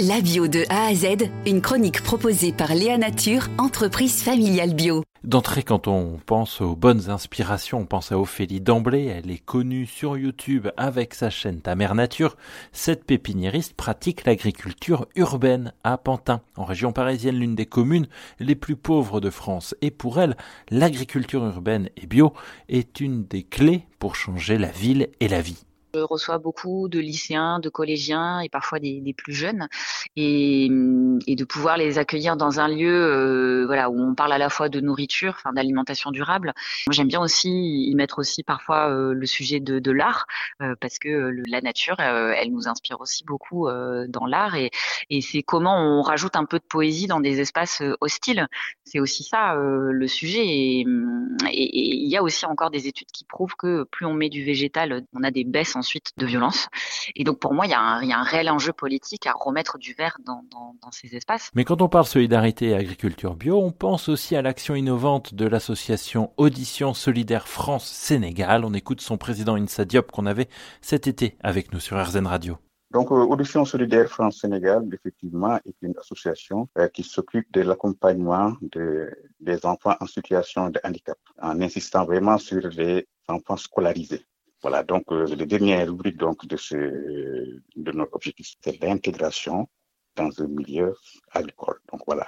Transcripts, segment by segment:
La bio de A à Z, une chronique proposée par Léa Nature, entreprise familiale bio. D'entrée, quand on pense aux bonnes inspirations, on pense à Ophélie d'emblée. Elle est connue sur YouTube avec sa chaîne Ta Mère Nature. Cette pépiniériste pratique l'agriculture urbaine à Pantin, en région parisienne, l'une des communes les plus pauvres de France. Et pour elle, l'agriculture urbaine et bio est une des clés pour changer la ville et la vie. Je reçois beaucoup de lycéens, de collégiens et parfois des, plus jeunes, et, de pouvoir les accueillir dans un lieu, euh, voilà, où on parle à la fois de nourriture, enfin d'alimentation durable. J'aime bien aussi y mettre aussi parfois euh, le sujet de, l'art, euh, parce que la nature, elle nous inspire aussi beaucoup dans l'art, et, et c'est comment on rajoute un peu de poésie dans des espaces hostiles. C'est aussi ça le sujet, et il y a aussi encore des études qui prouvent que plus on met du végétal, on a des baisses en ensuite de violence. Et donc pour moi, il y, a un, il y a un réel enjeu politique à remettre du vert dans, dans, dans, ces espaces. Mais quand on parle solidarité et agriculture bio, on pense aussi à l'action innovante de l'association Audition Solidaire France-Sénégal. On écoute son président Insa Diop qu'on avait cet été avec nous sur RZN Radio. Donc, euh, Audition Solidaire France-Sénégal, effectivement, est une association euh, qui s'occupe de l'accompagnement de, des enfants en situation de handicap, en insistant vraiment sur les enfants scolarisés. Voilà, donc euh, le dernier rubrique donc de ce de notre objectif, c'est l'intégration dans un milieu agricole. Donc voilà,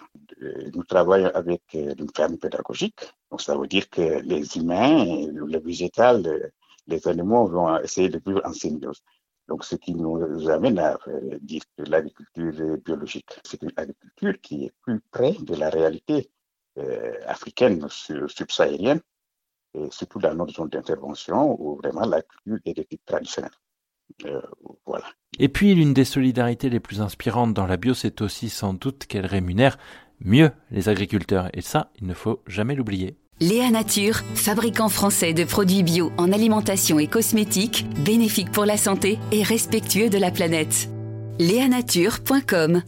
nous travaillons avec une ferme pédagogique. Donc ça veut dire que les humains, le végétal, les animaux vont essayer de vivre en symbiose. Donc ce qui nous amène à dire que l'agriculture biologique, c'est une agriculture qui est plus près de la réalité euh, africaine subsaharienne surtout dans notre zone d'intervention où vraiment la culture est de type traditionnel. Euh, voilà. Et puis l'une des solidarités les plus inspirantes dans la bio, c'est aussi sans doute qu'elle rémunère mieux les agriculteurs. Et ça, il ne faut jamais l'oublier. Léa Nature, fabricant français de produits bio en alimentation et cosmétiques, bénéfique pour la santé et respectueux de la planète. Léanature.com